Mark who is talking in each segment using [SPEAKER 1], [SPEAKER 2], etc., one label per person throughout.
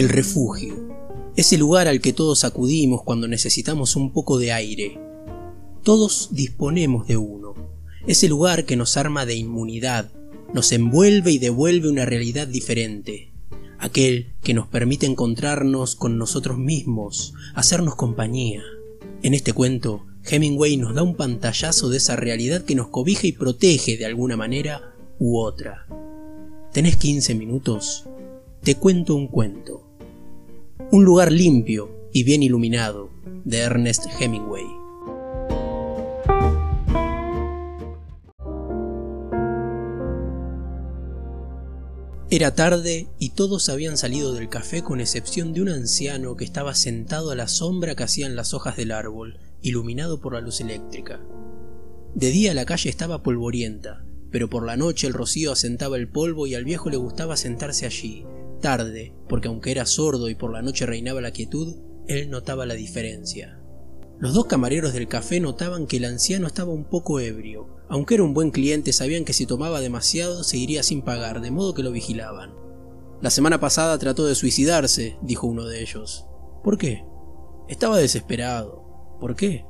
[SPEAKER 1] El refugio. Ese lugar al que todos acudimos cuando necesitamos un poco de aire. Todos disponemos de uno. Ese lugar que nos arma de inmunidad, nos envuelve y devuelve una realidad diferente. Aquel que nos permite encontrarnos con nosotros mismos, hacernos compañía. En este cuento, Hemingway nos da un pantallazo de esa realidad que nos cobija y protege de alguna manera u otra. ¿Tenés 15 minutos? Te cuento un cuento. Un lugar limpio y bien iluminado de Ernest Hemingway. Era tarde y todos habían salido del café con excepción de un anciano que estaba sentado a la sombra que hacían las hojas del árbol, iluminado por la luz eléctrica. De día la calle estaba polvorienta, pero por la noche el rocío asentaba el polvo y al viejo le gustaba sentarse allí, tarde, porque aunque era sordo y por la noche reinaba la quietud, él notaba la diferencia. Los dos camareros del café notaban que el anciano estaba un poco ebrio. Aunque era un buen cliente, sabían que si tomaba demasiado se iría sin pagar, de modo que lo vigilaban. La semana pasada trató de suicidarse, dijo uno de ellos. ¿Por qué? Estaba desesperado. ¿Por qué?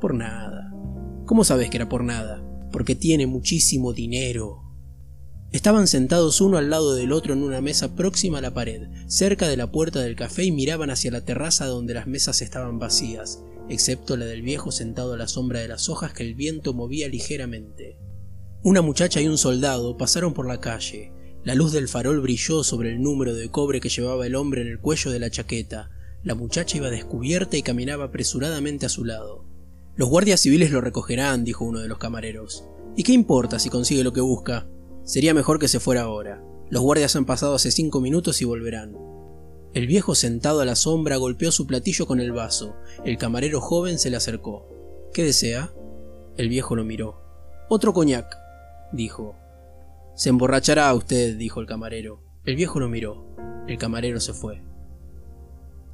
[SPEAKER 1] Por nada. ¿Cómo sabes que era por nada? Porque tiene muchísimo dinero. Estaban sentados uno al lado del otro en una mesa próxima a la pared, cerca de la puerta del café y miraban hacia la terraza donde las mesas estaban vacías, excepto la del viejo sentado a la sombra de las hojas que el viento movía ligeramente. Una muchacha y un soldado pasaron por la calle. La luz del farol brilló sobre el número de cobre que llevaba el hombre en el cuello de la chaqueta. La muchacha iba descubierta y caminaba apresuradamente a su lado. Los guardias civiles lo recogerán, dijo uno de los camareros. ¿Y qué importa si consigue lo que busca? Sería mejor que se fuera ahora. Los guardias han pasado hace cinco minutos y volverán. El viejo sentado a la sombra golpeó su platillo con el vaso. El camarero joven se le acercó. ¿Qué desea? El viejo lo miró. Otro coñac, dijo. Se emborrachará usted, dijo el camarero. El viejo lo miró. El camarero se fue.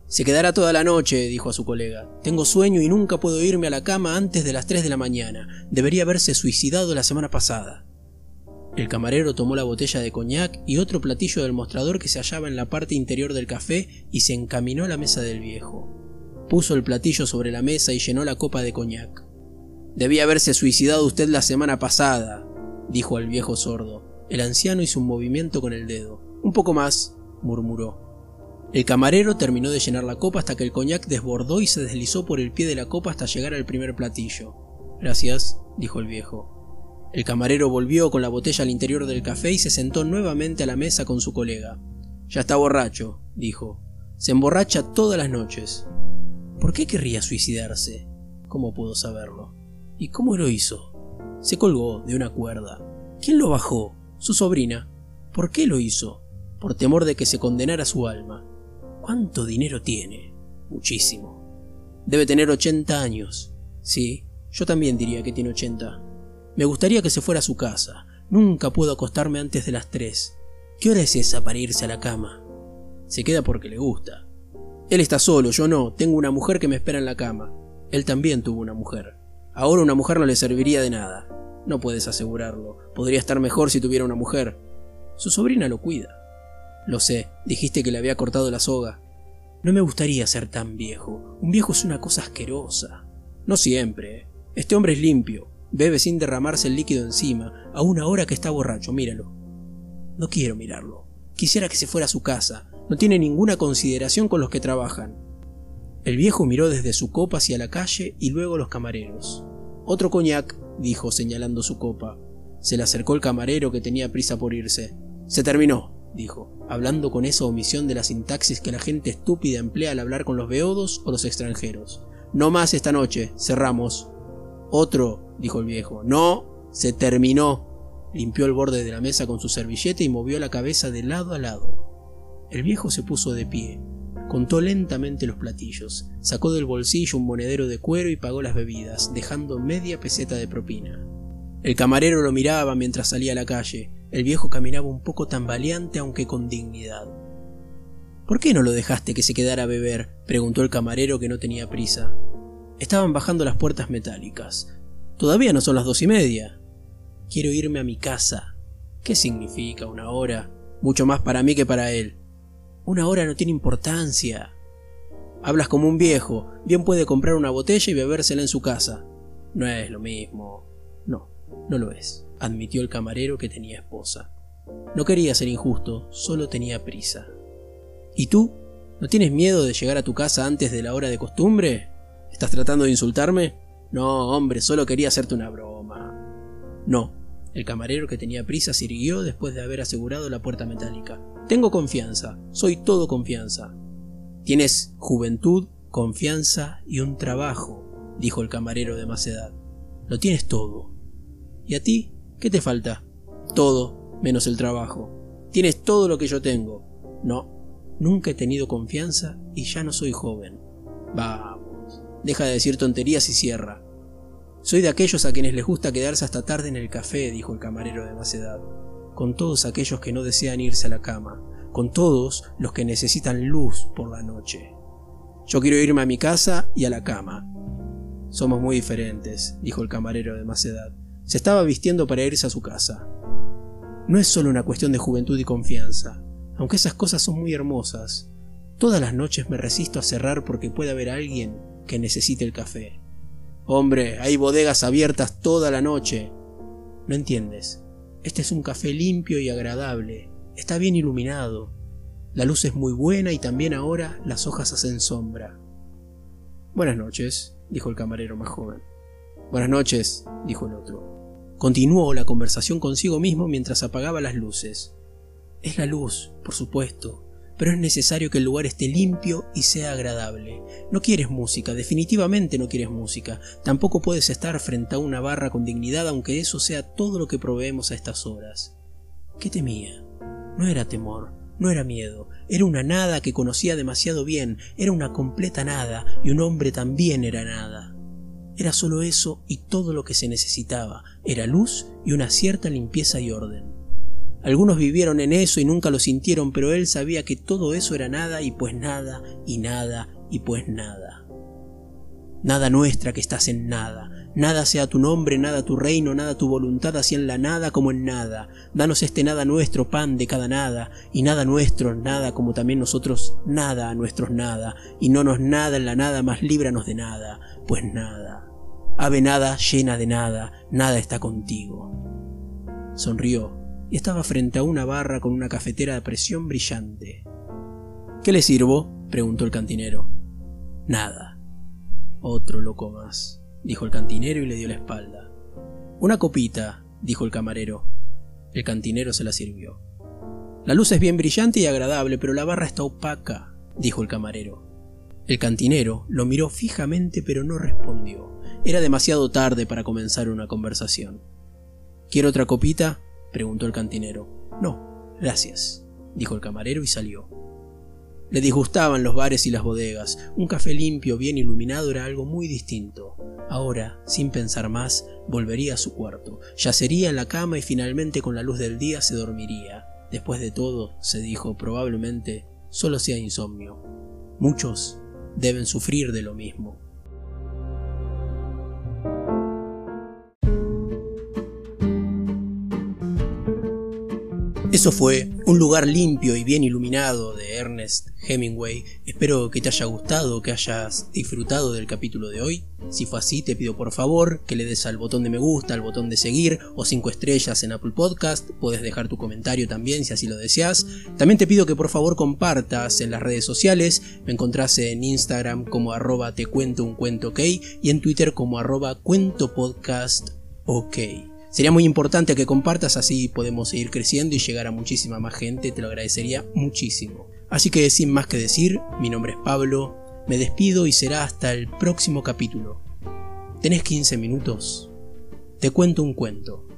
[SPEAKER 1] Se quedará toda la noche, dijo a su colega. Tengo sueño y nunca puedo irme a la cama antes de las tres de la mañana. Debería haberse suicidado la semana pasada. El camarero tomó la botella de coñac y otro platillo del mostrador que se hallaba en la parte interior del café y se encaminó a la mesa del viejo. Puso el platillo sobre la mesa y llenó la copa de coñac. Debía haberse suicidado usted la semana pasada, dijo al viejo sordo. El anciano hizo un movimiento con el dedo. Un poco más, murmuró. El camarero terminó de llenar la copa hasta que el coñac desbordó y se deslizó por el pie de la copa hasta llegar al primer platillo. Gracias, dijo el viejo. El camarero volvió con la botella al interior del café y se sentó nuevamente a la mesa con su colega. Ya está borracho, dijo. Se emborracha todas las noches. ¿Por qué querría suicidarse? ¿Cómo puedo saberlo? ¿Y cómo lo hizo? Se colgó de una cuerda. ¿Quién lo bajó? Su sobrina. ¿Por qué lo hizo? Por temor de que se condenara su alma. ¿Cuánto dinero tiene? Muchísimo. Debe tener ochenta años. Sí, yo también diría que tiene ochenta. Me gustaría que se fuera a su casa. Nunca puedo acostarme antes de las tres. ¿Qué hora es esa para irse a la cama? Se queda porque le gusta. Él está solo, yo no. Tengo una mujer que me espera en la cama. Él también tuvo una mujer. Ahora una mujer no le serviría de nada. No puedes asegurarlo. Podría estar mejor si tuviera una mujer. Su sobrina lo cuida. Lo sé, dijiste que le había cortado la soga. No me gustaría ser tan viejo. Un viejo es una cosa asquerosa. No siempre. Este hombre es limpio. Bebe sin derramarse el líquido encima, a una hora que está borracho, míralo. No quiero mirarlo. Quisiera que se fuera a su casa. No tiene ninguna consideración con los que trabajan. El viejo miró desde su copa hacia la calle y luego los camareros. Otro coñac, dijo señalando su copa. Se le acercó el camarero que tenía prisa por irse. Se terminó, dijo, hablando con esa omisión de la sintaxis que la gente estúpida emplea al hablar con los beodos o los extranjeros. No más esta noche, cerramos. Otro, dijo el viejo. No, se terminó. Limpió el borde de la mesa con su servilleta y movió la cabeza de lado a lado. El viejo se puso de pie. Contó lentamente los platillos, sacó del bolsillo un monedero de cuero y pagó las bebidas, dejando media peseta de propina. El camarero lo miraba mientras salía a la calle. El viejo caminaba un poco tambaleante aunque con dignidad. ¿Por qué no lo dejaste que se quedara a beber? preguntó el camarero que no tenía prisa. Estaban bajando las puertas metálicas. Todavía no son las dos y media. Quiero irme a mi casa. ¿Qué significa una hora? Mucho más para mí que para él. Una hora no tiene importancia. Hablas como un viejo, bien puede comprar una botella y bebérsela en su casa. No es lo mismo. No, no lo es, admitió el camarero que tenía esposa. No quería ser injusto, solo tenía prisa. ¿Y tú? ¿No tienes miedo de llegar a tu casa antes de la hora de costumbre? ¿Estás tratando de insultarme? No, hombre, solo quería hacerte una broma. No. El camarero que tenía prisa sirvió después de haber asegurado la puerta metálica. Tengo confianza, soy todo confianza. Tienes juventud, confianza y un trabajo, dijo el camarero de más edad. Lo tienes todo. ¿Y a ti? ¿Qué te falta? Todo, menos el trabajo. Tienes todo lo que yo tengo. No, nunca he tenido confianza y ya no soy joven. Vamos, deja de decir tonterías y cierra. Soy de aquellos a quienes les gusta quedarse hasta tarde en el café, dijo el camarero de más edad, con todos aquellos que no desean irse a la cama, con todos los que necesitan luz por la noche. Yo quiero irme a mi casa y a la cama. Somos muy diferentes, dijo el camarero de más edad. Se estaba vistiendo para irse a su casa. No es solo una cuestión de juventud y confianza, aunque esas cosas son muy hermosas. Todas las noches me resisto a cerrar porque puede haber alguien que necesite el café. Hombre, hay bodegas abiertas toda la noche. No entiendes. Este es un café limpio y agradable. Está bien iluminado. La luz es muy buena y también ahora las hojas hacen sombra. Buenas noches, dijo el camarero más joven. Buenas noches, dijo el otro. Continuó la conversación consigo mismo mientras apagaba las luces. Es la luz, por supuesto, pero es necesario que el lugar esté limpio y sea agradable. No quieres música, definitivamente no quieres música. Tampoco puedes estar frente a una barra con dignidad, aunque eso sea todo lo que proveemos a estas horas. ¿Qué temía? No era temor, no era miedo, era una nada que conocía demasiado bien, era una completa nada, y un hombre también era nada. Era solo eso y todo lo que se necesitaba, era luz y una cierta limpieza y orden. Algunos vivieron en eso y nunca lo sintieron, pero él sabía que todo eso era nada y pues nada y nada y pues nada. Nada nuestra que estás en nada, nada sea tu nombre, nada tu reino, nada tu voluntad, así en la nada como en nada. Danos este nada nuestro, pan de cada nada, y nada nuestro, nada como también nosotros, nada a nuestros nada, y no nos nada en la nada, más líbranos de nada, pues nada. Ave nada llena de nada, nada está contigo. Sonrió y estaba frente a una barra con una cafetera de presión brillante. ¿Qué le sirvo? preguntó el cantinero. Nada. Otro loco más, dijo el cantinero y le dio la espalda. Una copita, dijo el camarero. El cantinero se la sirvió. La luz es bien brillante y agradable, pero la barra está opaca, dijo el camarero. El cantinero lo miró fijamente pero no respondió. Era demasiado tarde para comenzar una conversación. ¿Quiere otra copita? Preguntó el cantinero. No, gracias, dijo el camarero y salió. Le disgustaban los bares y las bodegas. Un café limpio, bien iluminado, era algo muy distinto. Ahora, sin pensar más, volvería a su cuarto, yacería en la cama y finalmente con la luz del día se dormiría. Después de todo, se dijo, probablemente solo sea insomnio. Muchos deben sufrir de lo mismo. Eso fue Un lugar limpio y bien iluminado de Ernest Hemingway. Espero que te haya gustado, que hayas disfrutado del capítulo de hoy. Si fue así, te pido por favor que le des al botón de me gusta, al botón de seguir o 5 estrellas en Apple Podcast. Puedes dejar tu comentario también si así lo deseas. También te pido que por favor compartas en las redes sociales. Me encontrás en Instagram como arroba te cuento un cuento ok y en Twitter como arroba cuento podcast ok. Sería muy importante que compartas así podemos seguir creciendo y llegar a muchísima más gente, te lo agradecería muchísimo. Así que sin más que decir, mi nombre es Pablo, me despido y será hasta el próximo capítulo. ¿Tenés 15 minutos? Te cuento un cuento.